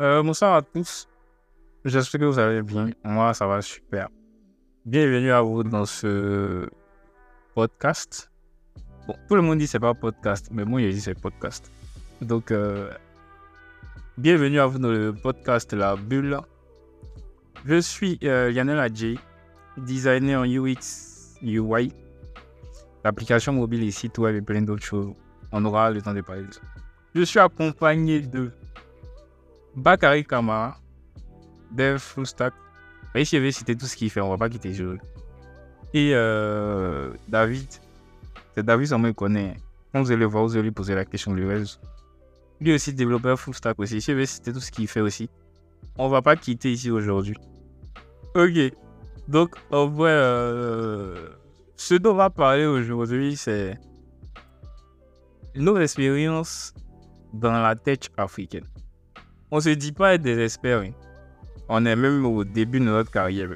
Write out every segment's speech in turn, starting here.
Euh, bonsoir à tous. J'espère que vous allez bien. Moi, ça va super. Bienvenue à vous dans ce podcast. Bon, tout le monde dit c'est pas podcast, mais moi, je dis c'est podcast. Donc, euh, bienvenue à vous dans le podcast La Bulle. Je suis euh, Lionel Adjei, designer en UX, UI, l'application mobile et site web et plein d'autres choses. On aura le temps de parler de ça. Je suis accompagné de Bakary Kamara, Dev Full Stack. Et je vais citer tout ce qu'il fait, on va pas quitter le jeu. Et euh, David, c'est David, on me connaît. Vous allez voir, vous allez lui poser la question lui reste. Lui aussi, développeur Full Stack aussi. Je vais citer tout ce qu'il fait aussi. On va pas quitter ici aujourd'hui. Ok. Donc, en vrai, euh, ce dont on va parler aujourd'hui, c'est nos expériences dans la tech africaine. On se dit pas être hein. On est même au début de notre carrière.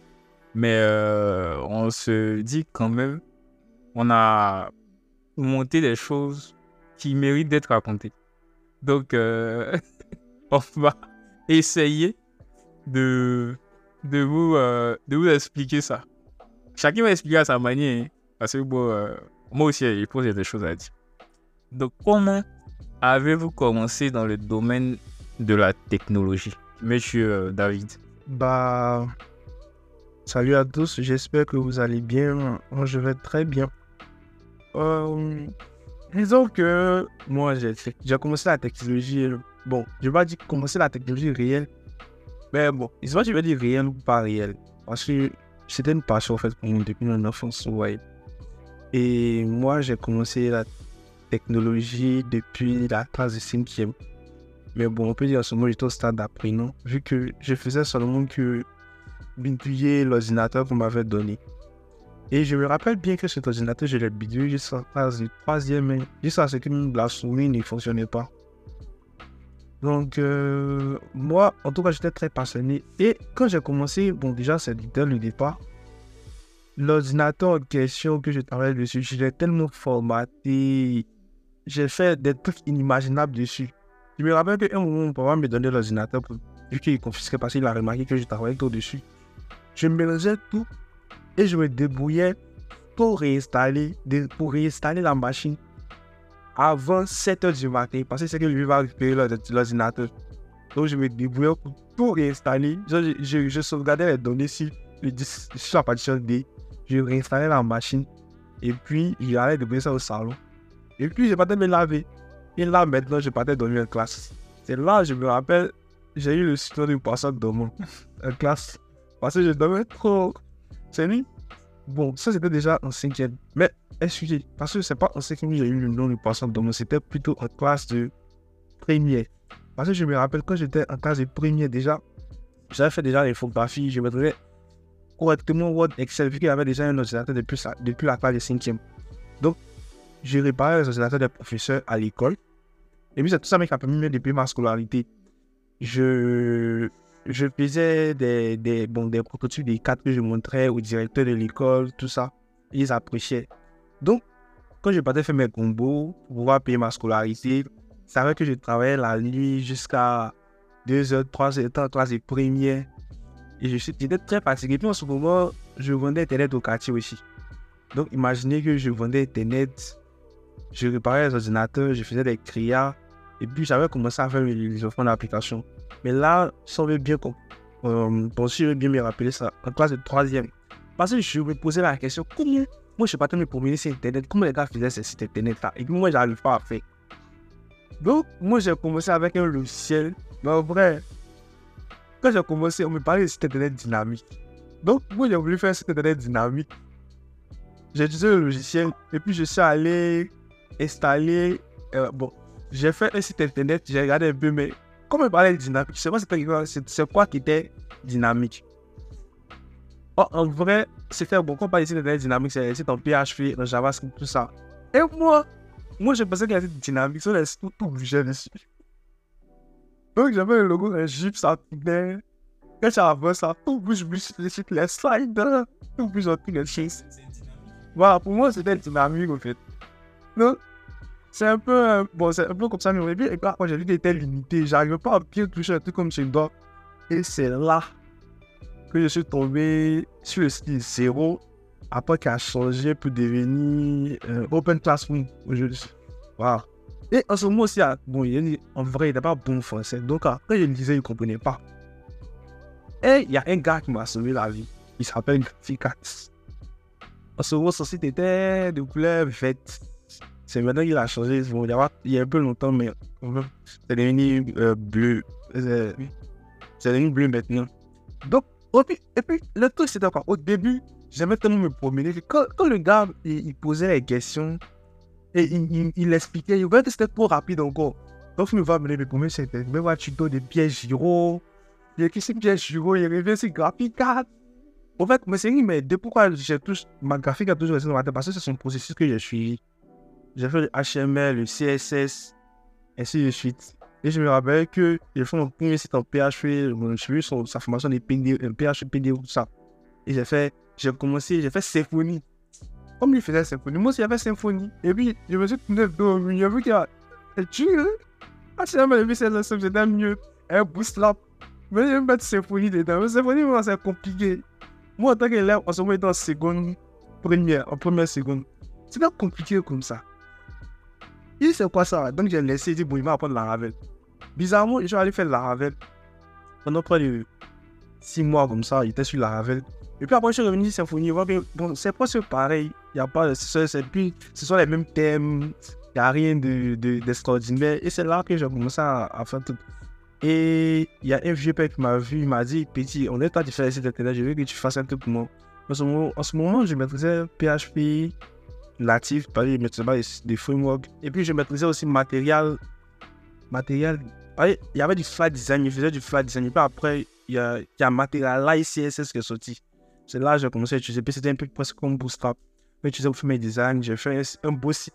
Mais euh, on se dit quand même, on a monté des choses qui méritent d'être racontées. Donc, euh, on va essayer de, de, vous, euh, de vous expliquer ça. Chacun va expliquer à sa manière. hein, parce que bon, moi aussi, il pose des choses à dire. Donc, comment avez-vous commencé dans le domaine de la technologie, monsieur euh, David Bah, salut à tous, j'espère que vous allez bien. Moi, je vais très bien. Euh, disons que moi, j'ai commencé la technologie. Bon, je vais pas dire commencer la technologie réelle. Mais bon, je sais pas si je vais dire réelle ou pas réelle. Parce que c'était une passion en fait pour moi depuis mon enfance. Ouais. Et moi, j'ai commencé la technologie depuis la classe de 5 Mais bon, on peut dire à ce moment, j'étais au stade d'apprenant, vu que je faisais seulement que bidouiller l'ordinateur qu'on m'avait donné. Et je me rappelle bien que cet ordinateur, je l'ai bidouillé jusqu'à la troisième, jusqu'à ce que la souris ne fonctionnait pas. Donc, euh, moi, en tout cas, j'étais très passionné. Et quand j'ai commencé, bon, déjà, c'était le départ. L'ordinateur en question que je travaillais dessus, je l'ai tellement formaté. J'ai fait des trucs inimaginables dessus. Je me rappelle qu'à un moment, mon papa me donnait l'ordinateur pour- vu qu'il confisquait parce qu'il a remarqué que je travaillais tout dessus. Je mélangeais tout et je me débrouillais pour réinstaller, pour réinstaller la machine avant 7 h du matin parce que c'est que lui va récupérer l'ord- l'ordinateur. Donc je me débrouillais pour tout réinstaller. Je, sauvegardais les données sur, sur la partition D. Je réinstallais la machine et puis j'allais débrouiller ça au salon. Et puis je partais me laver. Et là maintenant je partais dormir en classe. C'est là je me rappelle, j'ai eu le surnom d'une personne dormant en classe. Parce que je dormais trop. C'est lui. Bon, ça c'était déjà en cinquième. Mais excusez, parce que c'est pas en cinquième que j'ai eu le nom de personne dormant, c'était plutôt en classe de première. Parce que je me rappelle quand j'étais en classe de première déjà, j'avais fait déjà l'infographie, je maîtrisais correctement Word, Excel, vu qu'il y avait déjà un ordinateur depuis, depuis la classe de cinquième. Donc, j'ai réparé les ordinateurs des professeurs à l'école. Et puis c'est tout ça qui a permis de depuis ma scolarité. Je, je faisais des, des, bon, des prototypes des cartes que je montrais au directeur de l'école, tout ça. Ils appréciaient. Donc, quand je partais faire mes combos pour pouvoir payer ma scolarité, c'est vrai que je travaillais la nuit jusqu'à 2h, 3h, temps classe de première. Et j'étais très fatigué. Puis en ce moment, je vendais Internet au quartier aussi. Donc, imaginez que je vendais Internet, je réparais les ordinateurs, je faisais des créas. Et puis, j'avais commencé à faire les les offres d'application. Mais là, on veut bien, com- euh, bon, si je veux bien me rappeler ça, en classe de troisième. Parce que je me posais la question, comment, moi je suis pas de me promener sur Internet, comment les gars faisaient ces sites Internet là, et puis moi j'arrive pas à faire. Donc, moi j'ai commencé avec un logiciel, mais en vrai, quand j'ai commencé, on me parlait de site Internet dynamique. Donc, moi j'ai voulu faire un site Internet dynamique. J'ai utilisé le logiciel, et puis je suis allé installer, euh, bon, j'ai fait un site Internet, j'ai regardé un peu, mais comme on parlait de dynamique, je sais pas c'est quoi qui était dynamique? Oh, en vrai, c'était bon. Quand on parle de dynamique, c'est en PHP, en JavaScript, tout ça. Et moi, moi, je pensais qu'il y avait dynamique, ça laisse tout, tout bouger dessus. Donc, j'avais le logo d'un Jeep, ça tournait. Quand j'avais ça, tout bouge, bouge, les les slides, tout bouge tous les choses. Voilà, pour moi, c'était dynamique, en fait. Donc, c'est un peu, euh, bon, c'est un peu comme ça, mais au début, et j'ai vu qu'il était limité. J'arrivais pas à bien toucher un truc comme chez doigt. Et c'est là que je suis tombé sur le style zéro, après qu'il a changé pour devenir euh, Open Classroom aujourd'hui. Et en ce moment aussi, ah, bon, il, en vrai, il n'était pas bon français. Donc, après, je le disais, il ne comprenait pas. Et il y a un gars qui m'a sauvé la vie. Il s'appelle Graphicax. En ce moment, son site était de couleur verte. C'est maintenant qu'il a changé. Il, y a, y un peu longtemps, mais c'est devenu euh, bleu. C'est devenu bleu maintenant. Donc, et puis, le truc, c'était quoi Au début, j'aimais tellement me promener quand, quand le gars, il, posait les questions et il, expliquait, il voyait que c'était trop rapide encore. Donc, je me vois me promener, c'était me voir tuto de Pierre Giraud. Il a écrit Pierre Giraud, il revient sur Graphic 4. En fait, mais c'est mais de pourquoi j'ai tous, ma graphique a toujours resté dans ma tête parce que c'est un processus que j'ai suivi. J'ai fait le HTML, le CSS, ainsi de suite. Et je me rappelle que j'ai fait mon premier site en PHP, j'ai vu son, sa formation de PD, PHP, PD, tout ça. Et j'ai fait, j'ai commencé, j'ai fait Symfony. Comme il faisait Symfony, moi aussi j'avais Symfony. Et puis, je me suis tourné vers j'ai vu qu'il y a, tu ah, c'est un vu c'est c'était mieux, un bootstrap. Mais je vais mettre Symfony dedans. Mais Symfony, c'est compliqué. Moi, en tant qu'élève, en ce moment, en seconde, première, en première seconde. C'est pas compliqué comme ça. Il c'est quoi ça Donc j'ai laissé, dit, bon, il va apprendre la Ravel. Bizarrement, je suis allé faire la Ravel. Pendant près de 6 mois comme ça, il était sur la Ravel. Et puis après, je suis revenu Symfony. Bon, c'est presque pareil. Il y a pas, c'est, puis, ce sont les mêmes thèmes. Il n'y a rien de, d'extraordinaire. et c'est là que j'ai commencé à, faire tout. Et il y a un vieux père qui m'a vu, il m'a dit, petit, on est temps de faire cet internet, je veux que tu fasses un truc pour moi. En ce moment, en ce moment je maîtrisais PHP, natif, pas des frameworks. Et puis je maîtrisais aussi matériel. Matériel. Il y avait du flat design, je faisais du flat design. Et puis après, il y a, il y a matériel CSS qui est sorti. C'est là que j'ai commencé à utiliser. Puis c'était un peu presque comme Bootstrap. J'ai utilisé pour mes designs, j'ai fait un beau site.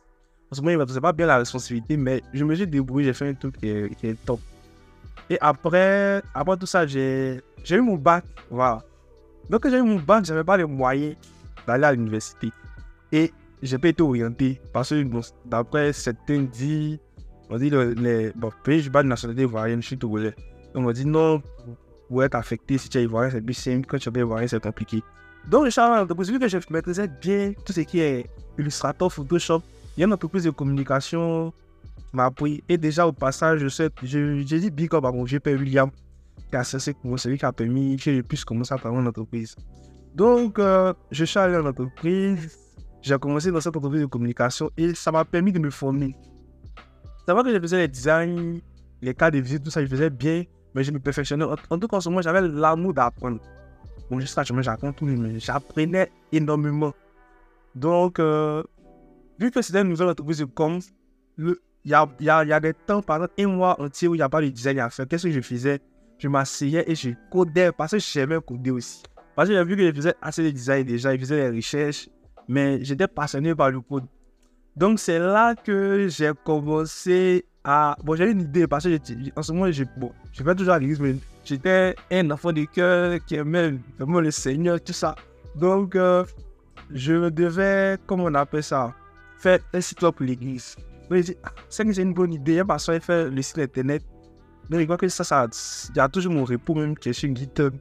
En ce moment, il ne maîtrisait pas bien la responsabilité, mais je me suis débrouillé, j'ai fait un truc qui est, qui est, top. Et après, après tout ça, j'ai eu mon bac. Voilà. Donc, j'ai eu mon bac, je n'avais pas les moyens d'aller à l'université. Et j'ai pas été orienté parce que d'après certains dit, on dit les, bon, pays je de nationalité ivoirienne, je suis togolais. Donc on dit non, pour être affecté si tu es ivoirien, c'est plus simple, quand tu es ivoirien, c'est compliqué. Donc, je entreprise, vu que je maîtrisais bien tout ce qui est Illustrator, Photoshop, il y a une entreprise de communication m'a appris. Et déjà, au passage, je j'ai dit big up à mon GP William, qui a cessé pour celui qui a permis que je puisse commencer à travailler en entreprise. Donc, euh, je suis allé en entreprise, j'ai commencé dans cette entreprise de communication et ça m'a permis de me former. C'est vrai que je faisais les designs, les cas de visite, tout ça, je faisais bien, mais je me perfectionnais. En, tout cas, en j'avais l'amour d'apprendre. Bon, jusqu'à ce j'apprends tout, mais j'apprenais énormément. Donc, euh, vu que c'était une nouvelle entreprise de com, il y a, des temps, pendant un mois entier où il n'y a pas de design à faire. Qu'est-ce que je faisais? Je m'asseyais et je codais parce que j'aimais coder aussi. Parce que j'ai vu que je faisais assez de design déjà, je faisais des recherches, mais j'étais passionné par le code. Donc c'est là que j'ai commencé à... Bon, j'avais une idée parce que en ce moment, je, bon, je fais toujours l'église, mais j'étais un enfant de cœur qui aimait vraiment le Seigneur, tout ça. Donc, euh, je devais, comment on appelle ça, faire un site web pour l'église. Donc, j'ai dit, ah, c'est une bonne idée, parce que faire le site internet. Donc, je crois que ça, ça, il y a toujours mon repos même qui est sur GitHub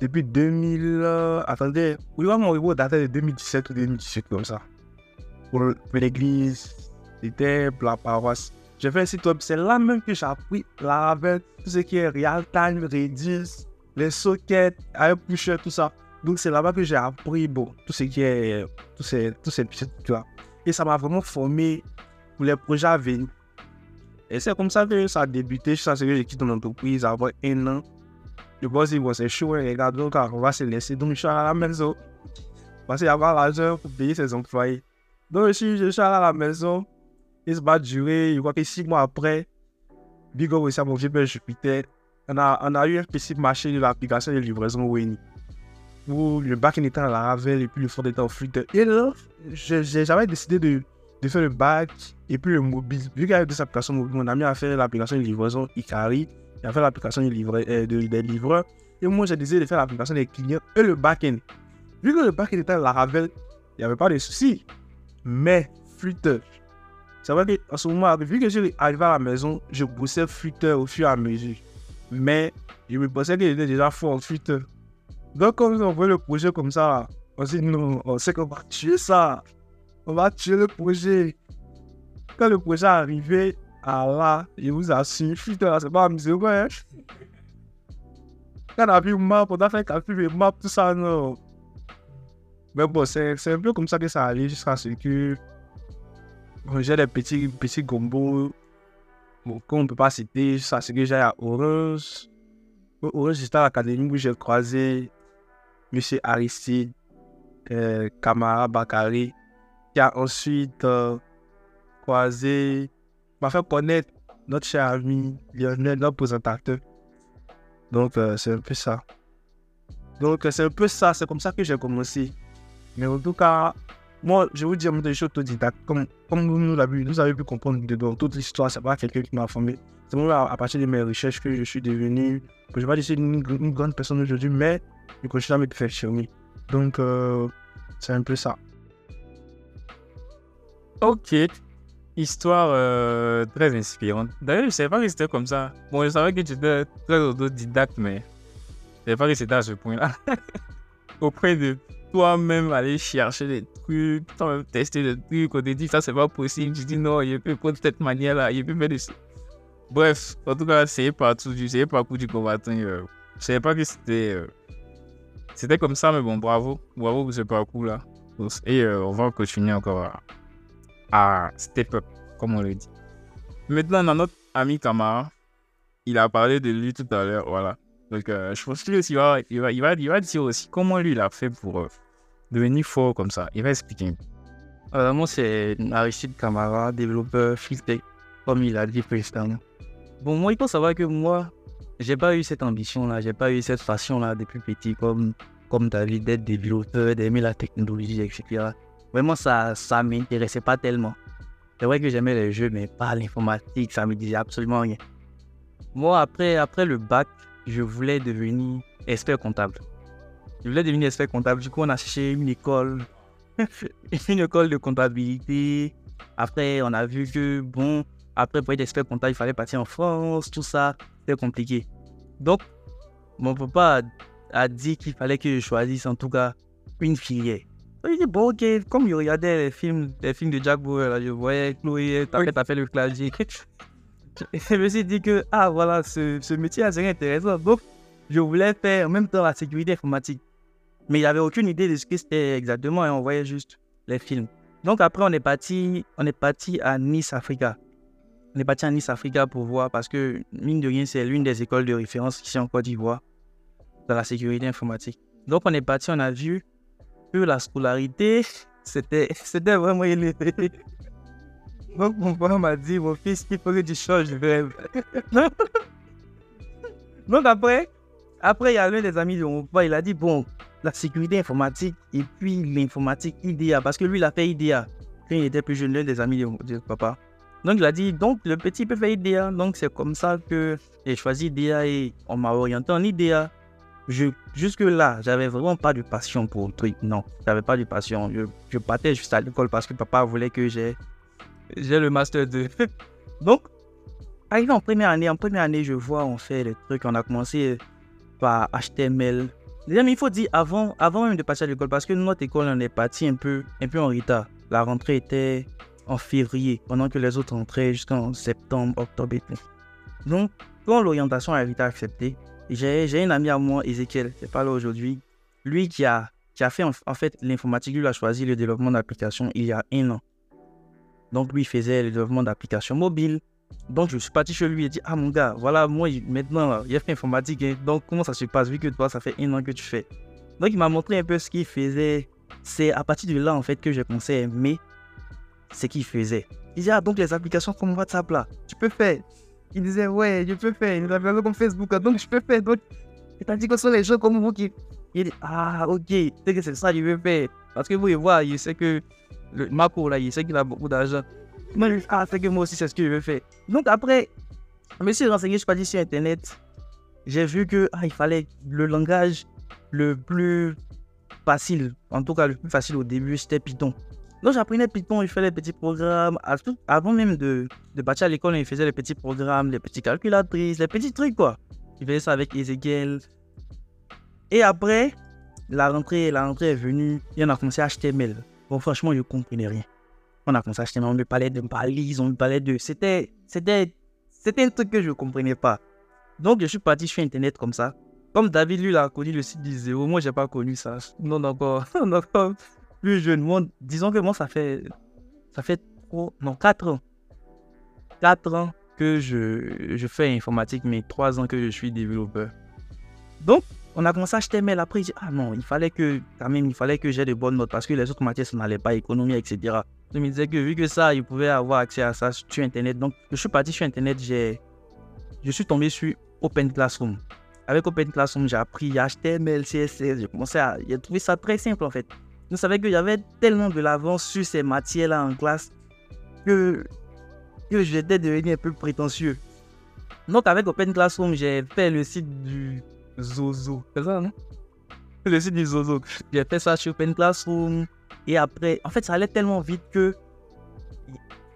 depuis 2000. Euh, attendez, oui, mon reboot datait de 2017 ou 2018, comme ça. Pour, l'église, c'était la paroisse. J'ai fait un site web, c'est là même que j'ai appris la tout ce qui est real time, Redis, les sockets, pusher, tout ça. Donc c'est là-bas que j'ai appris bon, tout ce qui est, tous ces, tous ces petits trucs là. Et ça m'a vraiment formé pour les projets à venir. Et c'est comme ça que ça a débuté. Je suis que j'ai quitté mon entreprise avant un an. Je pense que c'est chaud, les gars, donc on va se laisser. Donc je suis à la maison. Parce qu'il y a pas l'argent pour payer ses employés. Donc je suis, je suis à la maison. Il se va durer, je crois que six mois après, Big aussi à mon père Jupiter. On a, on a eu un petit marché de l'application de livraison Winnie. Où le back était à la Ravel et puis le front était en Flutter. Et là, j'avais décidé de, de faire le back et puis le mobile. Vu qu'il y avait deux applications mobiles, mon ami a fait l'application de livraison Ikari il l'application des, euh, des livreurs. Et moi, j'ai décidé de faire l'application des clients et le back-end. Vu que le back-end était à la Ravel, il n'y avait pas de soucis. Mais Flutter, C'est vrai qu'en ce moment, vu que j'arrive à la maison, je bossais Flutter au fur et à mesure. Mais je me pensais qu'il était déjà fort en Flutter. Donc, quand on voit le projet comme ça, on s'est dit non, on sait qu'on va tuer ça. On va tuer le projet. Quand le projet est arrivé, à là, je vous assure, Flutter, c'est pas amusé, ouais. Quand on a vu map, on a fait calcul, map, tout ça, non. Mais bon, c'est un peu comme ça que ça allait jusqu'à ce que j'ai des petits, petits gombos qu'on ne peut pas citer. Ça, c'est que j'ai à Orange. Orange, c'était à l'académie où j'ai croisé M. Aristide, euh, Kamara Bakari, qui a ensuite euh, croisé, m'a fait connaître notre cher ami Lionel, notre présentateur. Donc, euh, c'est un peu ça. Donc, c'est un peu ça. C'est comme ça que j'ai commencé. Mais en tout cas, moi, je vous dis, je suis autodidacte. Comme, comme vous, l'avez, vous avez pu comprendre dedans, toute l'histoire, c'est pas quelqu'un qui m'a formé. C'est moi, à, partir de mes recherches, que je suis devenu, je vais pas dire une, une, grande personne aujourd'hui, mais je continue à me perfectionner. Donc, euh, c'est un peu ça. Ok. Histoire euh, très inspirante. D'ailleurs, je ne savais pas que c'était comme ça. Bon, je savais que tu étais très autodidacte, mais je ne savais pas que c'était à ce point-là. Auprès de toi-même aller chercher des trucs, toi-même tester des trucs, on te dit ça c'est pas possible, tu dis non, il peut pas de cette manière-là, il peut faire de Bref, en tout cas, c'est partout, c'est parcours du combattant. Euh, je savais pas que c'était euh, c'était comme ça, mais bon, bravo, bravo pour ce parcours-là. Et euh, on va continuer encore à, step up, comme on le dit. Maintenant, dans notre ami Kamara, il a parlé de lui tout à l'heure, voilà. Donc, je pense qu'il va, il va, il va, il va dire aussi comment lui il a fait pour devenir fort comme ça Il va expliquer. Euh, moi, c'est Aristide Camara, développeur Fintech, comme il a dit précédemment. Bon, moi, il faut savoir que moi, j'ai pas eu cette ambition-là, j'ai pas eu cette passion-là depuis petit, comme, comme David, d'être développeur, d'aimer la technologie, etc. Vraiment, ça ça m'intéressait pas tellement. C'est vrai que j'aimais les jeux, mais pas l'informatique, ça me disait absolument rien. Moi, après, après le bac, je voulais devenir expert comptable. Je voulais devenir expert comptable. Du coup, on a cherché une école, une école de comptabilité. Après, on a vu que, bon, après, pour être expert comptable, il fallait partir en France, tout ça. C'était compliqué. Donc, mon papa a, dit qu'il fallait que je choisisse en tout cas une filière. Il dit, bon, ok, comme je regardais les films, les films de Jack Bauer, là, je voyais Chloé, t'as fait, fait le clavier. je me suis dit que, ah voilà, ce, ce métier serait intéressant. Donc, je voulais faire en même temps la sécurité informatique. Mais avait aucune idée de ce que c'était exactement et on voyait juste les films. Donc après, on est parti, on est parti à Nice, Africa. On est parti à Nice, Africa pour voir parce que, mine de rien, c'est l'une des écoles de référence ici en Côte d'Ivoire dans la sécurité informatique. Donc on est parti, on a vu la scolarité, c'était, c'était vraiment élevé. Donc mon père m'a dit, mon fils, il faut que tu changes de rêve. Donc après, après, il y a l'un des amis de mon père, il a dit, bon, la sécurité informatique et puis l'informatique IDEA, parce que lui, il a fait IDEA quand il était plus jeune, l'un des amis de, papa. Donc, il a dit, donc, le petit peut faire IDEA. Donc, c'est comme ça que j'ai choisi IDEA et on m'a orienté en IDEA. Jusque-là, j'avais vraiment pas de passion pour le truc. Non, j'avais pas de passion. Je, partais juste à l'école parce que papa voulait que j'ai, j'ai le master 2. donc, arrivé en première année, en première année, je vois, on fait les trucs. On a commencé par HTML, Déjà, il faut dire avant, avant même de passer à l'école, parce que notre école, on est parti un peu, un peu en retard. La rentrée était en février, pendant que les autres rentraient jusqu'en septembre, octobre et tout. Donc, quand l'orientation a été acceptée, j'ai un ami à moi, Ezekiel, c'est pas là aujourd'hui, lui qui a, qui a fait en, fait l'informatique, lui a choisi le développement d'applications il y a un an. Donc, lui faisait le développement d'applications mobiles, donc, je suis parti chez lui et dit Ah, mon gars, voilà, moi, maintenant, il a fait informatique. Hein. donc, comment ça se passe? Vu que toi, ça fait un an que tu fais Donc, il m'a montré un peu ce qu'il faisait. C'est à partir de là, en fait, que j'ai commencé à aimer ce qu'il faisait. Il disait Ah, donc, les applications comme WhatsApp, là, tu peux faire. Il disait Ouais, je peux faire. Les applications comme Facebook, donc, je peux faire. Donc, dit que ce sont les gens comme vous qui. Il dit Ah, ok, c'est que c'est ça je veux faire. Parce que vous, voit, il sait que le Marco, là, il sait qu'il a beaucoup d'argent. Ah, c'est que moi aussi, c'est ce que je veux faire. Donc après, je me suis renseigné, je suis parti sur Internet. J'ai vu que ah, il fallait le langage le plus facile, en tout cas le plus facile au début, c'était Python. Donc j'apprenais Python, je faisais les petits programmes. Avant même de, de partir à l'école, il faisait les petits programmes, les petites calculatrices, les petits trucs quoi. Il faisait ça avec Ezekiel. Et après, la rentrée, la rentrée est venue, et on a commencé à HTML. Bon, franchement, je comprenais rien. On a commencé à HTML, on me parlait de balises, on me parlait de. C'était, c'était, c'était un truc que je ne comprenais pas. Donc, je suis parti sur Internet comme ça. Comme David, lui, il a connu le site du zéro, moi, j'ai pas connu ça. Non, encore, encore plus jeune. Moi, disons que moi, ça fait, ça fait trop, non, 4 ans. 4 ans que je, je fais informatique, mais 3 ans que je suis développeur. Donc, on a commencé à HTML. Après, il dit, ah non, il fallait que, quand même, il fallait que j'ai de bonnes notes parce que les autres matières, ça n'allait pas, économie, etc. Je me disais que vu que ça, il pouvait avoir accès à ça sur Internet. Donc, je suis parti sur Internet, j'ai, je suis tombé sur Open Classroom. Avec Open Classroom, j'ai appris HTML, CSS. J'ai commencé à, j'ai trouvé ça très simple en fait. Je savais qu'il y avait tellement de l'avance sur ces matières-là en classe que, que j'étais devenu un peu prétentieux. Donc, avec Open Classroom, j'ai fait le site du Zozo. C'est ça, non? Le site du Zozo. J'ai fait ça sur Open Classroom. Et après, en fait, ça allait tellement vite que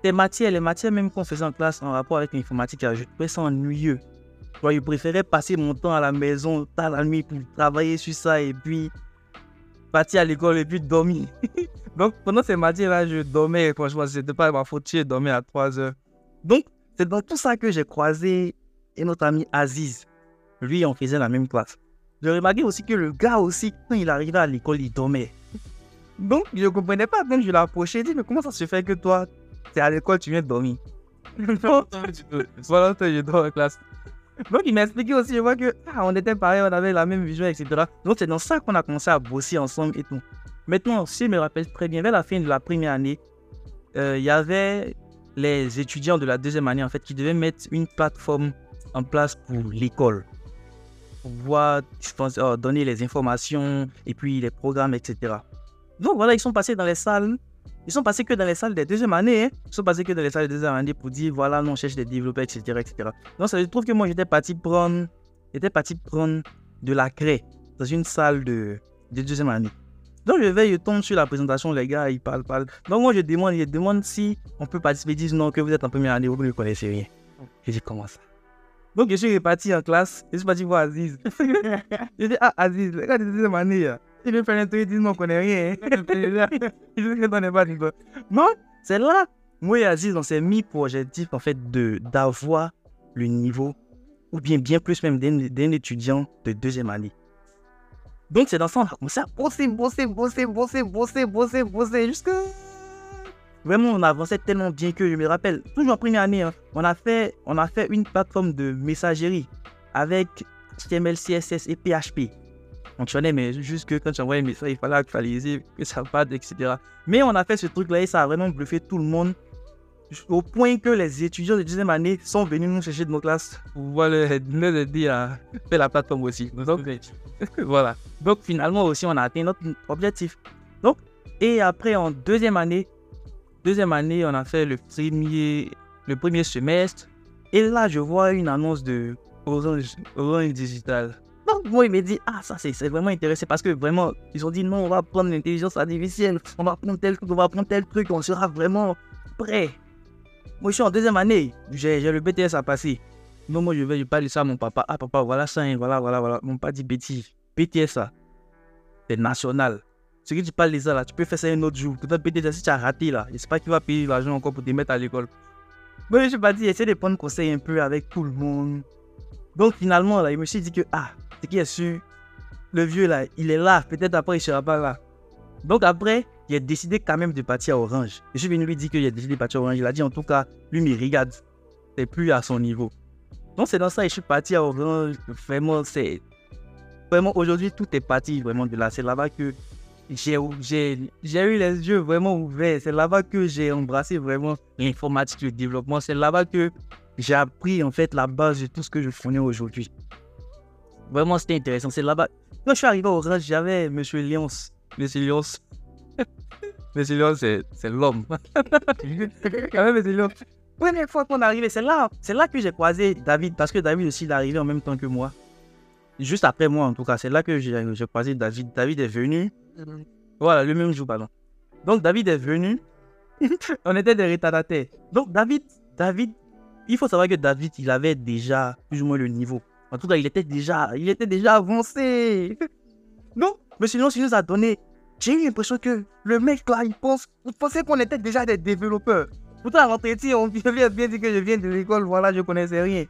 les matières, les matières même qu'on faisait en classe en rapport avec l'informatique, je trouvais ça ennuyeux. Je préférais passer mon temps à la maison, tard la nuit, pour travailler sur ça et puis partir à l'école et puis dormir. Donc, pendant ces matières-là, je dormais. Franchement, c'était pas ma faute, je dormais à 3 heures. Donc, c'est dans tout ça que j'ai croisé et notre ami Aziz. Lui, on faisait la même classe. J'ai remarqué aussi que le gars aussi, quand il arrivait à l'école, il dormait. Donc, je ne comprenais pas. Même je l'ai approché, je dit, mais comment ça se fait que toi, tu es à l'école, tu viens dormir? Voilà, je dors en classe. Donc, il m'a expliqué aussi, je vois que ah, on était pareil, on avait la même vision, etc. Donc, c'est dans ça qu'on a commencé à bosser ensemble et tout. Maintenant, si je me rappelle très bien, vers la fin de la première année, euh, il y avait les étudiants de la deuxième année, en fait, qui devaient mettre une plateforme en place pour l'école. Pour pouvoir euh, donner les informations et puis les programmes, etc. Donc, voilà, ils sont passés dans les salles ils sont passés que dans les salles des deuxième année. Hein. Ils sont passés que dans les salles des deuxième année pour dire voilà, nous on cherche des développeurs, etc. etc. Donc ça je trouve que moi j'étais parti prendre, j'étais parti prendre de la craie dans une salle de, de deuxième année. Donc je vais, je tombe sur la présentation, les gars, ils parlent, parlent. Donc moi je demande, je demande si on peut participer. Ils disent non, que vous êtes en première année, vous ne connaissez rien. Je dis comment ça Donc je suis reparti en classe, je suis parti voir Aziz. je dis ah Aziz, les gars de deuxième année, là. Il veut faire un truc, il dit non, on connaît rien. il veut qu'on n'est pas du tout. Non, c'est là, moi et Aziz, on s'est mis pour objectif en fait d'avoir le niveau, ou bien bien plus même d'un étudiant de deuxième année. Donc c'est dans ça, on a commencé à bosser, bosser, bosser, bosser, bosser, bosser, bosser, jusque... Vraiment, on avançait tellement bien que je me rappelle, toujours en première année, hein, on, a fait, on a fait une plateforme de messagerie avec HTML, CSS et PHP fonctionnait, mais juste que quand tu envoies un message, il fallait actualiser, que ça parte, etc. Mais on a fait ce truc-là et ça a vraiment bluffé tout le monde. Au point que les étudiants de deuxième année sont venus nous chercher de nos classes pour pouvoir leur leur dire à faire la plateforme aussi. Donc, voilà. Donc finalement aussi, on a atteint notre objectif. Donc, et après en deuxième année, deuxième année, on a fait le premier, le premier semestre. Et là, je vois une annonce de Orange, Orange Digital. Moi, il m'a dit, ah, ça, c'est vraiment intéressant parce que vraiment, ils ont dit, non, on va prendre l'intelligence artificielle, on va prendre tel truc, on va prendre tel truc, on sera vraiment prêt. Moi, je suis en deuxième année, j'ai le BTS à passer. Non, moi, je vais, je parle de ça à mon papa. Ah, papa, voilà ça, hein, voilà, voilà, voilà. Mon papa dit bêtise. BTS, ça, c'est national. Ce que tu parles de ça, là, tu peux faire ça un autre jour. Un BTS, si tu as raté, là, je sais pas qui va payer l'argent encore pour te mettre à l'école. Moi, je suis parti essayer de prendre conseil un peu avec tout le monde. Donc, finalement, là, il me suis dit que, ah, c'est qui est sûr, le vieux là, il est là, peut-être après il sera pas là. Donc après, il a décidé quand même de partir à Orange. Je suis venu lui dire qu'il a décidé de partir à Orange. Il a dit en tout cas, lui, me regarde, c'est plus à son niveau. Donc c'est dans ça que je suis parti à Orange. Vraiment, c'est. Vraiment, aujourd'hui, tout est parti vraiment de là. C'est là-bas que j'ai eu les yeux vraiment ouverts. C'est là-bas que j'ai embrassé vraiment l'informatique, le développement. C'est là-bas que j'ai appris en fait la base de tout ce que je connais aujourd'hui. Vraiment, c'était intéressant. C'est là-bas. Quand je suis arrivé au Orange, j'avais Monsieur Lyons. Monsieur Lyons. Monsieur Lyons, c'est l'homme. J'avais Monsieur Lyons. Première fois qu'on est arrivé, c'est là, c'est là que j'ai croisé David, parce que David aussi, est arrivé en même temps que moi. Juste après moi, en tout cas, c'est là que j'ai croisé David. David est venu. Voilà, le même jour, pardon. Donc David est venu. on était des retardataires. Donc David, David, il faut savoir que David, il avait déjà plus ou moins le niveau. En tout cas, il était déjà, il était déjà avancé. Non, mais sinon, il nous a donné. J'ai eu l'impression que le mec là, il, pense, il pensait qu'on était déjà des développeurs. Pourtant, à l'entretien, on vient bien dire que je viens de l'école, voilà, je connaissais rien.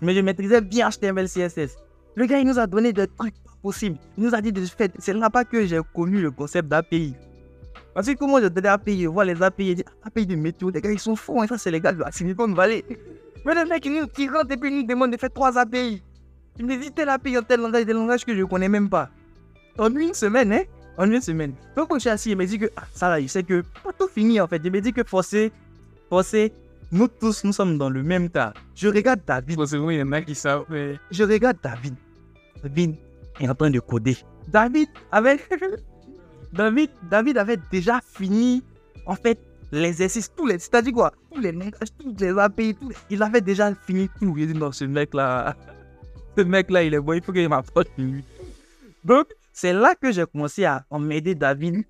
Mais je maîtrisais bien HTML, CSS. Le gars, il nous a donné des trucs possibles. Il nous a dit de faire. C'est là-bas que j'ai connu le concept d'API. Parce que comment je donne API, je vois les API, je API de météo, les gars, ils sont fous. Hein, ça, c'est les gars de la Silicon Valley. Mais le mec, il nous rentre et puis il nous demande de faire trois API. Il me dit tel API en tel langage, des langages que je ne connais même pas. En une semaine, hein En une semaine. Donc, quand je suis assis, il me dit que ah, ça là, il sait que pas tout fini en fait. Il me dit que forcé, forcé, nous tous, nous sommes dans le même tas. Je regarde David. Il y en a qui savent. Je regarde David. David est en train de coder. David avait. David, David avait déjà fini, en fait, l'exercice, tous les. C'est-à-dire quoi? Tous les langages, tous les API, tous les- il avait déjà fini tout. Il dit non, ce mec-là. Ce mec-là, il est bon, il faut qu'il m'approche de lui. Donc, c'est là que j'ai commencé à m'aider David.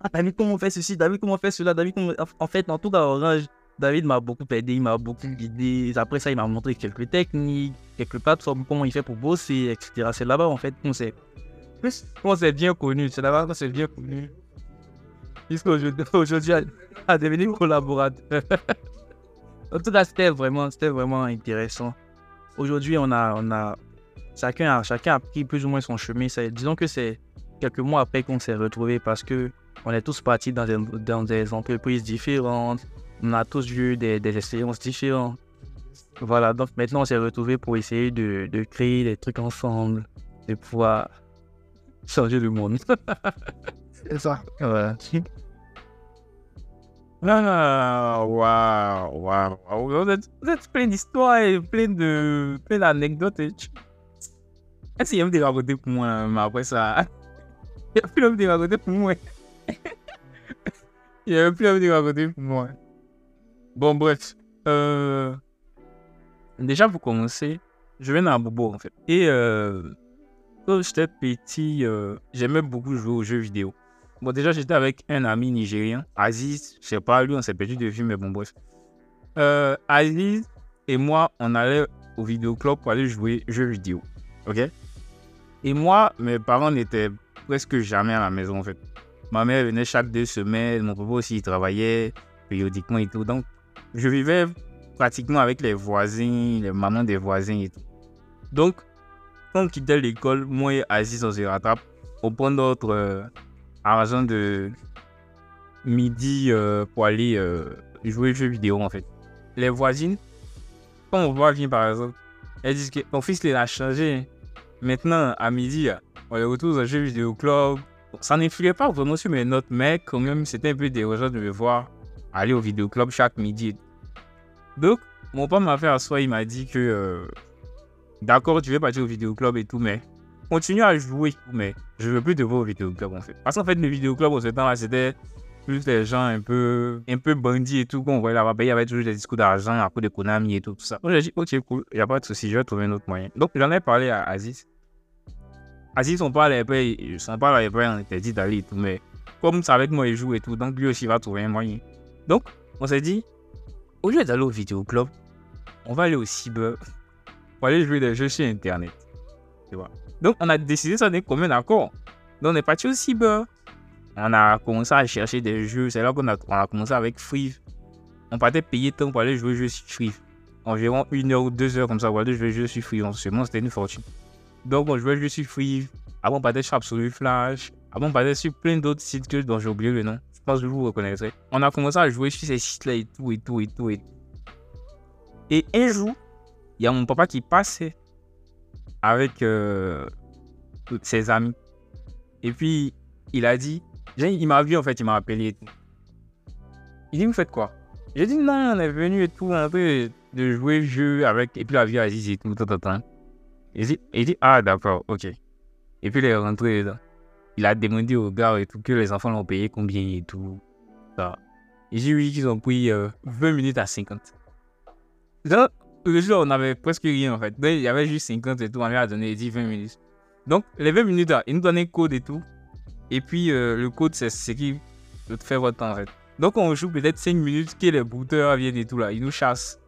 Ah, David, comment on fait ceci? David, comment on fait cela? David. En fait, en tout cas, Orange, David m'a beaucoup aidé, il m'a beaucoup guidé. Après ça, il m'a montré quelques techniques, quelques plateformes, comment il fait pour bosser, etc. C'est là-bas, en fait, qu'on s'est qu'on s'est bien connu. C'est là-bas qu'on s'est bien connu. Jusqu'aujourd'hui, aujourd'hui, à devenir collaborateur. en tout cas, c'était vraiment, c'était vraiment intéressant. Aujourd'hui, on a, on a, chacun a, chacun a pris plus ou moins son chemin. Disons que c'est quelques mois après qu'on s'est retrouvés parce que on est tous partis dans des, dans des entreprises différentes. On a tous eu des, des expériences différentes. Voilà, donc maintenant on s'est retrouvés pour essayer de, de créer des trucs ensemble, de pouvoir changer le monde. C'est ça. voilà. Ah, waouh, waouh, waouh. Vous êtes, êtes plein d'histoires et plein de plein d'anecdotes. même des raconter pour moi, mais après ça. Il y a plus des raconter pour moi. Il y a plus des raconter pour moi. Bon, bref. Euh... Déjà, pour commencer, je viens d'un bobo en fait. Et euh... quand j'étais petit, euh, j'aimais beaucoup jouer aux jeux vidéo. Bon, déjà, j'étais avec un ami nigérien, Aziz. Je sais pas, lui, on s'est perdu de vue, mais bon, bref. Euh, Aziz et moi, on allait au vidéoclub pour aller jouer jeux vidéo. Ok? Et moi, mes parents n'étaient presque jamais à la maison, en fait. Ma mère venait chaque deux semaines, mon papa aussi, il travaillait périodiquement et tout. Donc, je vivais pratiquement avec les voisins, les mamans des voisins et tout. Donc, quand on quittait l'école, moi et Aziz, on se rattrape. On prend notre euh, argent de midi euh, pour aller euh, jouer aux jeux vidéo en fait. Les voisines, quand on voit vient par exemple, elles disent que ton fils il a changé. Maintenant, à midi, on les retrouve au jeu vidéo club. Ça n'influait pas vraiment sur mes notes, mais quand même, c'était un peu dérangeant de me voir aller au vidéo club chaque midi. Donc, mon père m'a fait asseoir, il m'a dit que euh, d'accord, tu veux partir au vidéo club et tout, mais continue à jouer, mais je veux plus te voir au vidéo club en fait. Parce qu'en fait, le vidéo club, en ce temps-là, c'était plus les gens un peu, un peu bandits et tout. Qu'on voyait là-bas, Ben, il y avait toujours des discours d'argent à cause de Konami et tout, ça. Donc j'ai dit, ok, cool, il n'y a pas de souci, je vais trouver un autre moyen. Donc j'en ai parlé à Aziz. Aziz, on parlait après, on parlait après, on était dit d'aller et tout, mais comme c'est avec moi, il joue et tout, donc lui aussi va trouver un moyen. Donc, on s'est dit, au lieu d'aller au vidéo club, on va aller au cyber pour aller jouer des jeux sur Internet. Donc, on a décidé ça n'est commun d'accord. Donc, on est parti au cyber. On a commencé à chercher des jeux. C'est là qu'on a, commencé avec Free. On partait payer temps pour aller jouer jeux sur Free. Environ une heure ou deux heures comme ça pour aller jouer sur Free. On se c'était une fortune. Donc, on jouait jeux sur Free. Avant, on partait sur Absolute Flash. Avant, on partait sur plein d'autres sites que, dont j'ai oublié le nom. Je pense que vous reconnaîtrez. On a commencé à jouer sur ces sites-là et tout, et tout, et tout, et tout. Et un jour, il y a mon papa qui passait avec euh, toutes ses amis. Et puis, il a dit, j'ai- il m'a vu en fait, il m'a appelé et tout. Il dit, vous faites quoi? J'ai dit, non, on est venu et tout, un peu de jouer au jeu avec, et puis la vie Aziz et tout, tout. Il dit, dit, ah d'accord, ok. Et puis il est rentré dedans. Il a demandé aux gars et tout que les enfants l'ont payé combien et tout. Ça. Il dit oui qu'ils ont pris euh, 20 minutes à 50. Donc, le jour, on avait presque rien en fait. Il y avait juste 50 et tout. On lui a donné, il dit 20 minutes. Donc, les 20 minutes là, il nous donnait le code et tout. Et puis, euh, le code, c'est ce qui de faire votre temps en fait. Donc on joue peut-être 5 minutes, que les brouteurs viennent et tout là, ils nous chassent.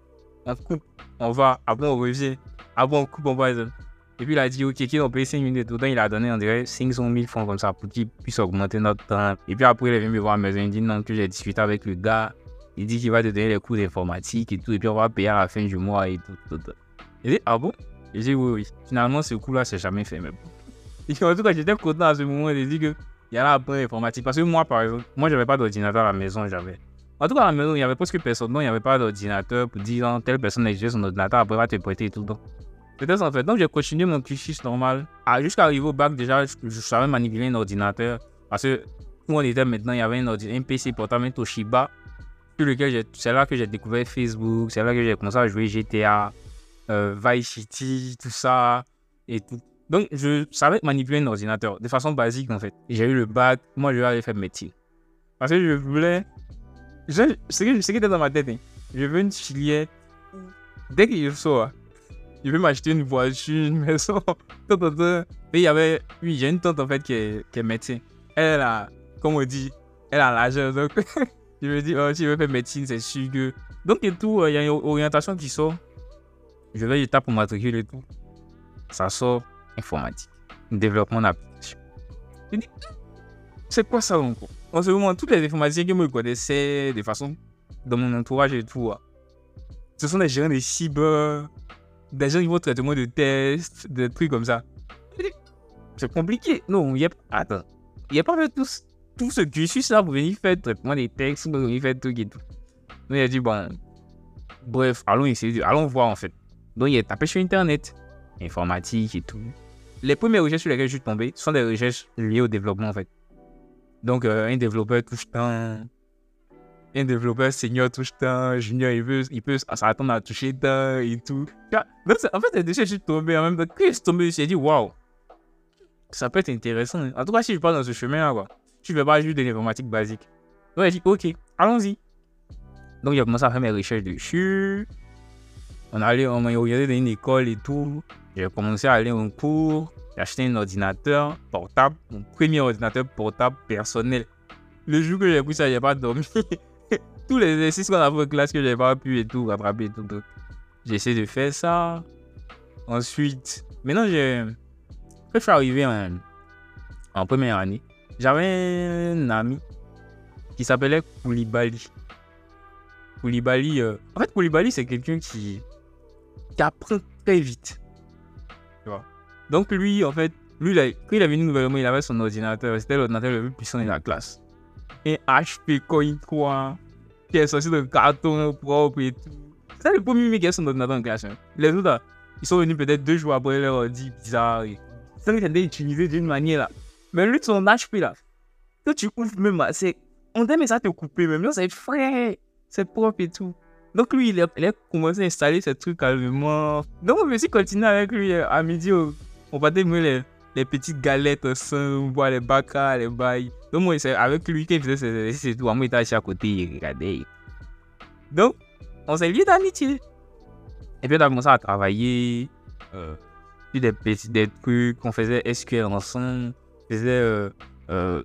On coupe, on va, après on revient, après on coupe, on va. Et puis il a dit, ok, qui on paye 5 minutes, tout il a donné, on dirait 500 000 francs comme ça pour qu'il puisse augmenter notre temps. Et puis après il est venu me voir à la maison, il dit non, que j'ai discuté avec le gars, il dit qu'il va te donner les cours d'informatique et tout, et puis on va payer à la fin du mois et tout. tout, tout. Il dit, ah bon? Il dit, oui, oui. Finalement, ce coup-là, c'est jamais fait, mais en tout cas, j'étais content à ce moment, il dit que il y a la après informatique. Parce que moi, par exemple, moi, j'avais pas d'ordinateur à la maison, j'avais. En tout cas, à la maison, il y avait presque personne. Non, il n'y avait pas d'ordinateur pour dire, non, telle personne a utilisé son ordinateur, après va te prêter et tout. Donc, c'était ça en fait. Donc, j'ai continué mon cursus normal. Ah, Jusqu'à arriver au bac, déjà, je, savais manipuler un ordinateur. Parce que où on était maintenant, il y avait un, un PC portable, un Toshiba, c'est là que j'ai découvert Facebook, c'est là que j'ai commencé à jouer GTA, euh, Vice City, tout ça et tout. Donc, je savais manipuler un ordinateur de façon basique en fait. J'ai eu le bac, moi je vais aller faire métier. Parce que je voulais. Je, ce, qui était dans ma tête, hein, je veux une filière. Dès que je sors, je veux m'acheter une voiture, une maison. Et il y avait. Oui, j'ai une tante en fait qui est, qui est médecin. Elle a, comme on dit, elle a l'argent. Donc, je me dis, oh, si je veux faire médecine, c'est sûr que. Donc, et tout, euh, il y a une orientation qui sort. Je vais, je tape pour matricule et tout. Ça sort informatique, développement d'application. Je dis, c'est quoi ça encore? En ce moment, toutes les informaticiens que moi je connaissais de façon dans mon entourage et tout, ah, ce sont des gens de cyber, des gens qui font traitement de tests, des trucs comme ça. Dis, C'est compliqué. Non, il y a Attends. Il n'y a pas fait tout, ce- tout ce cursus là pour venir faire traitement des textes, pour venir faire trucs et tout. Donc il a dit, bon, bref, allons essayer, allons voir en fait. Donc il a tapé sur internet, informatique et tout. Les premières recherches sur lesquelles je suis tombé sont des recherches liées au développement en fait. Donc euh, un développeur touche tant, un développeur senior touche tant, junior il peut, il peut s'attendre à toucher tant et tout. Donc en fait, deux je suis tombé en même temps. Quand je suis tombé, je suis dit, waouh, ça peut être intéressant. En tout cas, si je pars dans ce chemin-là, quoi, je ne fais pas juste de l'informatique basique. Donc j'ai dit, ok, allons-y. Donc j'ai commencé à faire mes recherches dessus. On allait, on m'a regardé dans une école et tout. J'ai commencé à aller en cours. J'ai acheté un ordinateur portable, mon premier ordinateur portable personnel. Le jour que j'ai pris ça, j'ai pas dormi. Tous les exercices qu'on a fait en classe que j'ai pas pu et tout, rattraper et tout. essayé de faire ça. Ensuite, maintenant. Quand je suis arrivé en, en première année, j'avais un ami qui s'appelait Koulibaly. Koulibaly, euh, en fait, Koulibaly, c'est quelqu'un qui, qui apprend très vite. Tu vois. Donc, lui, en fait, lui, il quand il est venu nouvellement, il avait son ordinateur. C'était l'ordinateur le plus puissant de la classe. Un HP Coin 3 qui est sorti de carton propre et tout. C'est le premier mec qui a son ordinateur en classe. hein. Les autres, ils sont venus peut-être deux jours après leur ordi bizarre. et- qu'il était utilisé d'une manière là. Mais lui, son HP là, quand tu ouvres même, c'est. On mais ça te couper même. C'est frais. C'est propre et tout. Donc lui, il a, il a commencé à installer ces trucs calmement. Donc je me suis continué avec lui euh, à midi. au- On partait manger les, les petites galettes ensemble, boire les bacas, les bails. Donc moi, c'est avec lui qu'il faisait et tout. Moi, il était à côté, il regardait. Donc, on s'est liés d'amitié. Et puis on a commencé à travailler euh, sur des petits des trucs. On faisait SQL ensemble. On faisait euh, euh,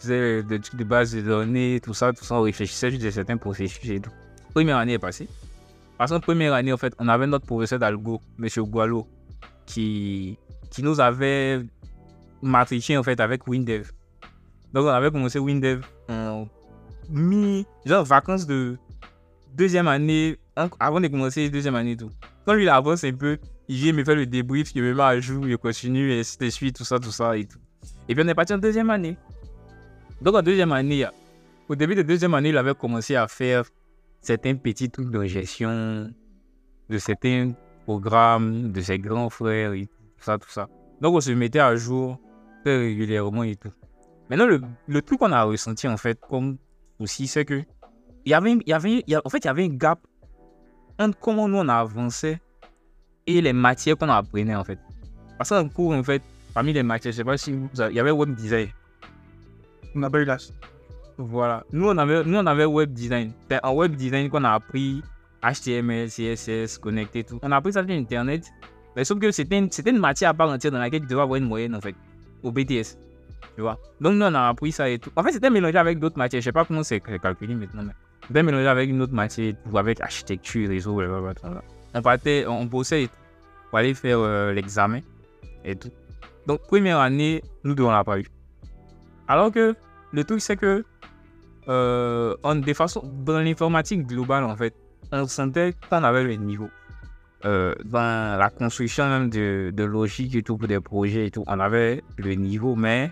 faisait des trucs de base de données, tout ça, tout ça. On réfléchissait sur certains processus et tout. Première année est passée. Parce qu'en première année, en fait, on avait notre professeur d'algo, M. Gualo, qui, qui nous avait matriqué en fait avec WinDev. Donc on avait commencé WinDev en mi, genre vacances de deuxième année, avant de commencer deuxième année et tout. Quand lui il avance un peu, il vient me faire le débrief, il me met à jour, il continue, et ainsi de suite, tout ça, tout ça et tout. Et puis on est parti en deuxième année. Donc en deuxième année, au début de deuxième année, il avait commencé à faire certains petits trucs de gestion de certains programmes de ses grands frères et tout ça, tout ça. Donc on se mettait à jour très régulièrement et tout. Maintenant, le, truc qu'on a ressenti en fait, comme aussi, c'est que il y avait, y avait, en fait, il y avait un gap entre comment nous on avançait et les matières qu'on apprenait en fait. Parce qu'en cours, en fait, parmi les matières, je sais pas si vous avez- il y avait web design. On n'a pas eu la Voilà. Nous, on avait, nous, on avait web design. C'est en web design qu'on a appris HTML, CSS, connecté, tout. On a appris ça sur Internet. Mais sauf que c'était une, une matière à part entière dans laquelle tu devais avoir une moyenne, en fait, au BTS. Tu vois? Donc, nous, on a appris ça et tout. En fait, c'était mélangé avec d'autres matières. Je sais pas comment c'est calculé maintenant, mais c'était mélangé avec une autre matière, avec architecture, réseau, blablabla. On partait, bossait pour aller faire euh, l'examen et tout. Donc, première année, nous deux, on l'a pas eu. Alors que le truc, c'est que euh, on, de façon, dans l'informatique globale, en fait, on sentait qu'on avait le niveau. Euh, dans la construction même de, de logique et tout pour des projets et tout, on avait le niveau, mais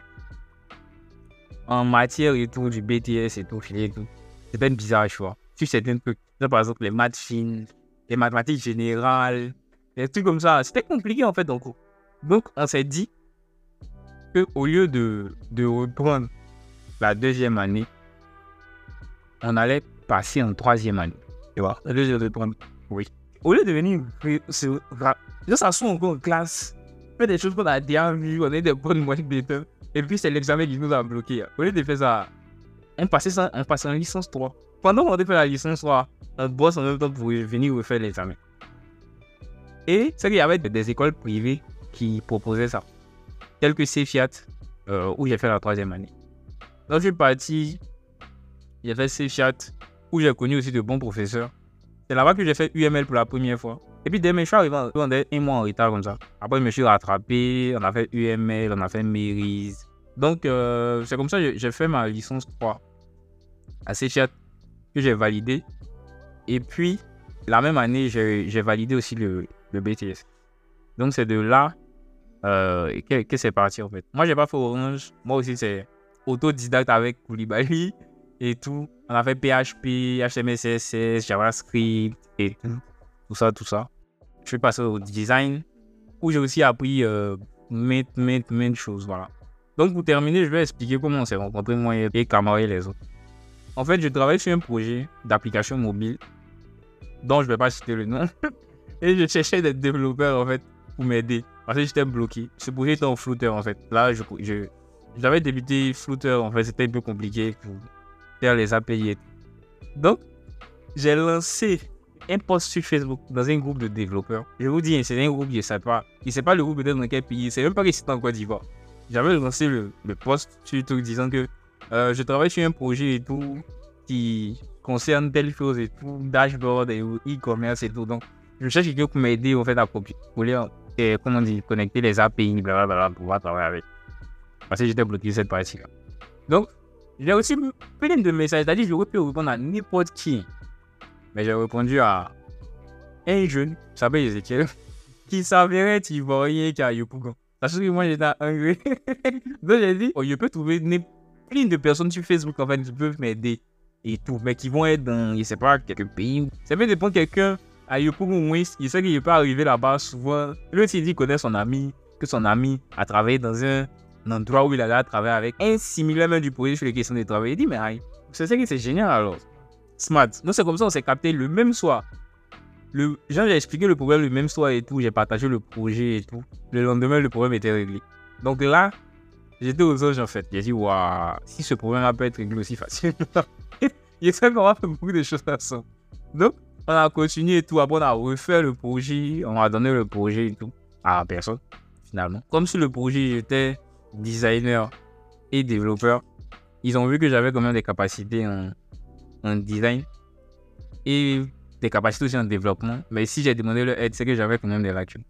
en matière et tout, du BTS et tout, et tout c'était bizarre, tu vois. Sur certains trucs, par exemple les maths fines, les mathématiques générales, des trucs comme ça, c'était compliqué en fait donc. Donc on s'est dit que au lieu de, de reprendre la deuxième année, on allait passer en troisième année. Tu vois, la deuxième de prendre. Oui. Au lieu de venir ça s'asseoir encore en classe, faire des choses qu'on a déjà vues, on a des bonnes moyennes de et puis c'est l'examen qui nous a bloqué. Au lieu de faire ça, on passait, on passait en licence 3. Pendant qu'on fait la licence 3, on bosse en même temps pour venir refaire l'examen. Et c'est qu'il y avait des écoles privées qui proposaient ça. Telles que CFIAT, euh, où j'ai fait la troisième année. Donc je suis parti, j'ai fait CFIAT, où j'ai connu aussi de bons professeurs. C'est là-bas que j'ai fait UML pour la première fois. Et puis dès je suis arrivé, on était un mois en retard comme ça. Après, je me suis rattrapé, on a fait UML, on a fait Merise. Donc, euh, c'est comme ça que j'ai fait ma licence 3 à CFIAT que j'ai validé. Et puis, la même année, j'ai validé aussi le, BTS. Donc, c'est de là euh, que, c'est parti en fait. Moi, j'ai pas fait Orange. Moi aussi, c'est autodidacte avec Koulibaly et tout. On a fait PHP, HTML, CSS, JavaScript et tout ça, tout ça. Je suis passé au design où j'ai aussi appris euh, maintes, maintes, choses. Voilà. Donc, pour terminer, je vais expliquer comment on s'est rencontrés, moi et Kamara et les autres. En fait, je travaille sur un projet d'application mobile dont je ne vais pas citer le nom. et je cherchais des développeurs, en fait, pour m'aider. Parce que j'étais bloqué. Ce projet était en Flutter, en fait. Là, je, je j'avais débuté Flutter, en fait, c'était un peu compliqué pour faire les API. Donc, j'ai lancé un post sur Facebook dans un groupe de développeurs. Je vous dis, c'est un groupe, je ne sais pas. Il ne sait pas le groupe dans quel pays. C'est même pas que c'était en Côte d'Ivoire. J'avais lancé le, le post sur tout disant que euh, je travaille sur un projet et tout qui concerne telle chose et tout, dashboard et e-commerce et tout. Donc, je cherche quelqu'un pour m'aider en fait à copier, et, comment dire, connecter les API, blablabla, pour pouvoir travailler avec. Parce que j'étais bloqué cette partie-là. Donc, j'ai aussi plein de messages. C'est-à-dire, j'aurais pu répondre à n'importe qui. Mais j'ai répondu à un jeune, qui s'appelle Ezekiel, qui s'avérait ivoirien qui a Yopougon. Parce que moi, j'étais anglais. Donc, j'ai dit, oh, je peux trouver plein de personnes sur Facebook en fait qui peuvent m'aider et tout, mais qui vont être dans, je sais pas, quelques pays. Ça peut dépendre quelqu'un à moins, il sait qu'il peut arriver là-bas souvent. Lui, s'il dit connaît son ami, que son ami a travaillé dans un, endroit où il a travaillé avec un similaire même du projet sur les questions de travail, il dit, mais aïe, c'est ça que c'est génial alors. Smart. Donc, c'est comme ça on s'est capté le même soir. Le, j'ai expliqué le problème le même soir et tout, j'ai partagé le projet et tout. Le lendemain, le problème était réglé. Donc là, J'étais aux anges en fait. J'ai dit, waouh, si ce problème peut être réglé aussi facilement. il fait qu'on a fait beaucoup de choses ensemble. Donc, on a continué et tout. Après, on a refait le projet. On a donné le projet et tout à personne, finalement. Comme si le projet était designer et développeur, ils ont vu que j'avais quand même des capacités en, en design et des capacités aussi en développement. Mais si j'ai demandé leur aide, c'est que j'avais quand même des lacunes.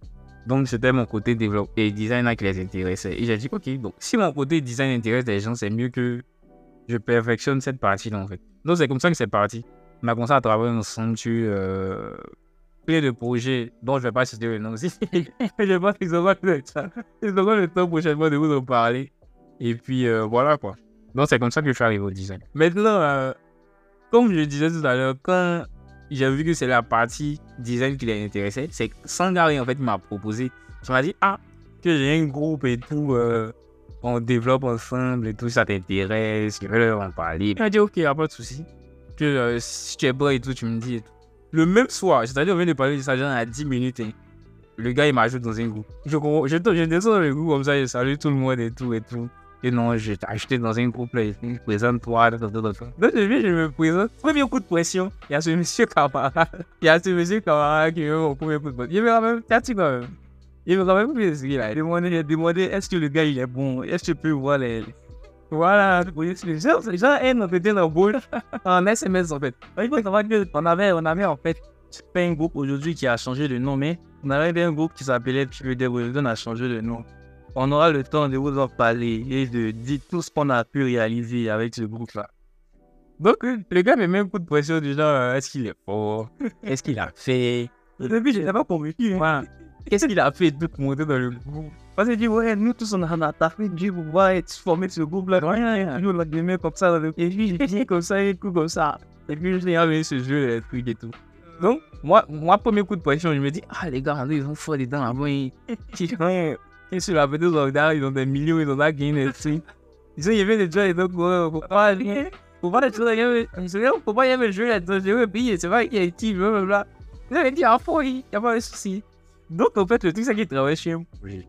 Donc, c'était mon côté développeur et designer qui les intéressait. Et j'ai dit, ok, donc si mon côté design intéresse les gens, c'est mieux que je perfectionne cette partie-là, en fait. Donc, c'est comme ça que c'est parti. On a commencé à travailler ensemble sur euh, plein de projets dont je ne vais pas citer le nom aussi. je pense qu'ils auront le temps, ils auront le temps prochainement de vous en parler. Et puis, euh, voilà, quoi. Donc, c'est comme ça que je suis arrivé au design. Maintenant, euh, comme je disais tout à l'heure, quand j'ai vu que c'est la partie design qui l'intéressait. C'est Sangari en fait m'a proposé. Il m'a dit ah que j'ai un groupe et tout, euh, on développe ensemble et tout, ça t'intéresse, je vais leur en parler. Il m'a dit ok, a pas de souci. Que euh, si tu es bon et tout, tu me dis. Le même soir, c'est-à-dire on vient de parler de ça à 10 minutes. Hein. Le gars il m'ajoute dans un groupe. Je, je, je descends dans le groupe comme ça, je salue tout le monde et tout et tout. Et non, je t'ai acheté dans un groupe là, présente-toi. Donc je viens, je me présente. Premier coup de pression, il y a ce monsieur camarade. Il y a ce monsieur camarade qui est mon premier coup de pression. Il me même, t'as-tu quand même Il me rappelle plus ce qu'il a demandé. Il a demandé est-ce que le gars il est bon? Est-ce que tu peux voir les. Voilà, les gens, les gens aiment entretien dans le boule en SMS en fait. Il faut savoir que on avait, on avait en fait fait un groupe aujourd'hui qui a changé de nom, mais on avait un groupe qui s'appelait Puis on a changé de nom. On aura le temps de vous en parler et de dire tout ce qu'on a pu réaliser avec ce groupe-là. Donc, le gars met même coup de pression du genre euh, est-ce qu'il est fort? Qu'est-ce qu'il a fait? Au début, j'étais pas convaincu. hein. Voilà. Qu'est-ce qu'il a fait de monter dans le groupe? Parce que dit, ouais, nous tous, on a, on a Dieu pour pouvoir être formé ce groupe-là. Rien, nous, on a des mecs comme ça. Et puis, j'ai comme ça, et tout comme ça. Et puis, je l'ai amené ce jeu, les trucs et tout. Donc, moi, moi, premier coup de pression, je me dis, ah, les gars, ils ont fort dedans là-bas. Ils, ils, ils dans le derrière, ils ont des millions, ils ont là gagné des trucs. Ils ont avait des jeux, et donc, ouais, faut pas aller. Faut pas être il y avait- je me souviens, faut pas y avoir le jeu là-dedans. J'ai eu payer, c'est vrai qu'il y a été, blablabla. Ils avaient dit, ah, fort, il n'y a pas de souci. Donc, en fait, le truc, c'est qu'ils travaillaient chez un projet.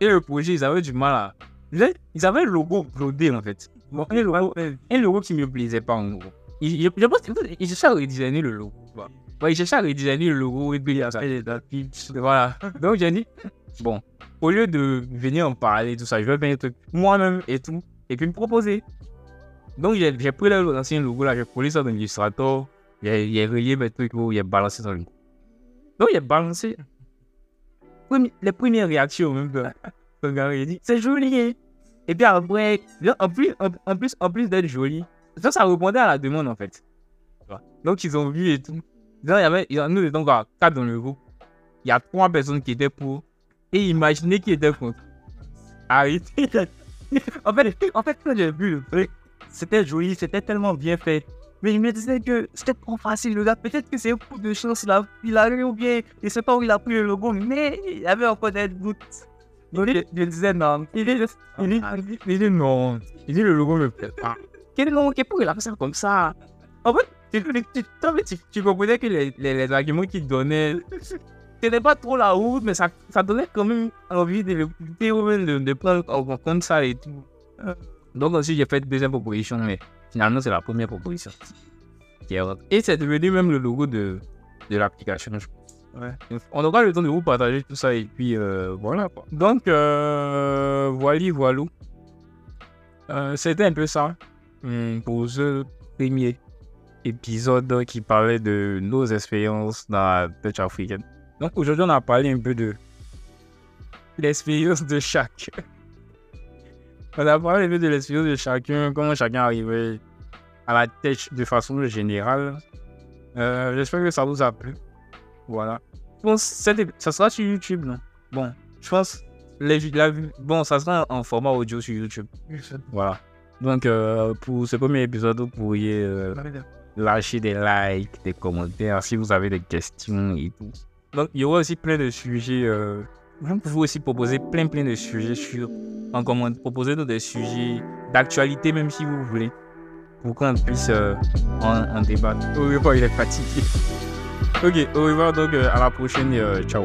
Et le projet, ils avaient du mal à. Ils ils avaient le logo uploadé, en fait. Un logo, qui me plaisait pas, en gros. Il, il- je pense qu'il cherchait à redesigner le logo. quoi. Ouais, il cherchait à redesigner le logo et puis il a fait des. Voilà. Donc j'ai dit, bon, au lieu de venir en parler, tout ça, je vais faire un truc moi-même et tout, et puis me proposer. Donc j'ai pris l'ancien logo là, j'ai collé ça dans l'illustrator, j'ai relié mes trucs, oh, j'ai balancé dans le Donc j'ai balancé. Premi- les premières réactions même le gars, il dit, c'est joli. hein. Et puis après, en plus, en, en plus, en plus d'être joli, ça, ça répondait à la demande en fait. Donc ils ont vu et tout. Donc, il y avait, il y en a nous étions quatre dans le groupe. Il y a trois personnes qui étaient pour. Et imaginez qui était contre. Arrêtez. En fait, en fait, quand j'ai vu le truc, c'était joli, c'était tellement bien fait. Mais je me disais que c'était trop facile, le gars. Peut-être que c'est un coup de chance, il a, il a eu ou bien, je sais pas où il a pris le logo, mais il y avait encore des doutes. Donc je, je disais non. Il dit, il dit, il dit, il dit non. Il dit le logo me plaît pas. Quel logo Pourquoi il a fait ça comme ça? En fait, tu, comprenais que les, les, les arguments qu'il donnait, c'était pas trop la route, mais ça, ça donnait quand même envie de l'écouter ou même de, de prendre en compte ça et tout. Donc ensuite, j'ai fait deuxième proposition, mais finalement, c'est la première proposition. qui est- Et c'est devenu même le logo de, de l'application, je pense. Ouais. On aura le temps de vous partager tout ça et puis euh, voilà quoi. Donc, euh, voilà, voilà. Euh, C'était un peu ça hum, pour ce premier épisode qui parlait de nos expériences dans la pêche africaine. Donc aujourd'hui, on a parlé un peu de l'expérience de chaque. On a parlé de l'expérience de chacun, comment chacun arrivait à la tête de façon générale. Euh, J'espère que ça vous a plu. Voilà. Ép- ça sera sur YouTube, non? Bon, je pense. Les, la, bon, ça sera en format audio sur YouTube. Voilà. Donc, euh, pour ce premier épisode, vous pourriez euh, lâcher des likes, des commentaires si vous avez des questions et tout. Donc, il y aura aussi plein de sujets. Euh, vous pouvez aussi proposer plein, plein de sujets sur. En commentaire, proposer des sujets d'actualité, même si vous voulez, pour qu'on puisse euh, en, en débattre. Au revoir, il est fatigué. Ok, au revoir, donc euh, à la prochaine. euh, ciao.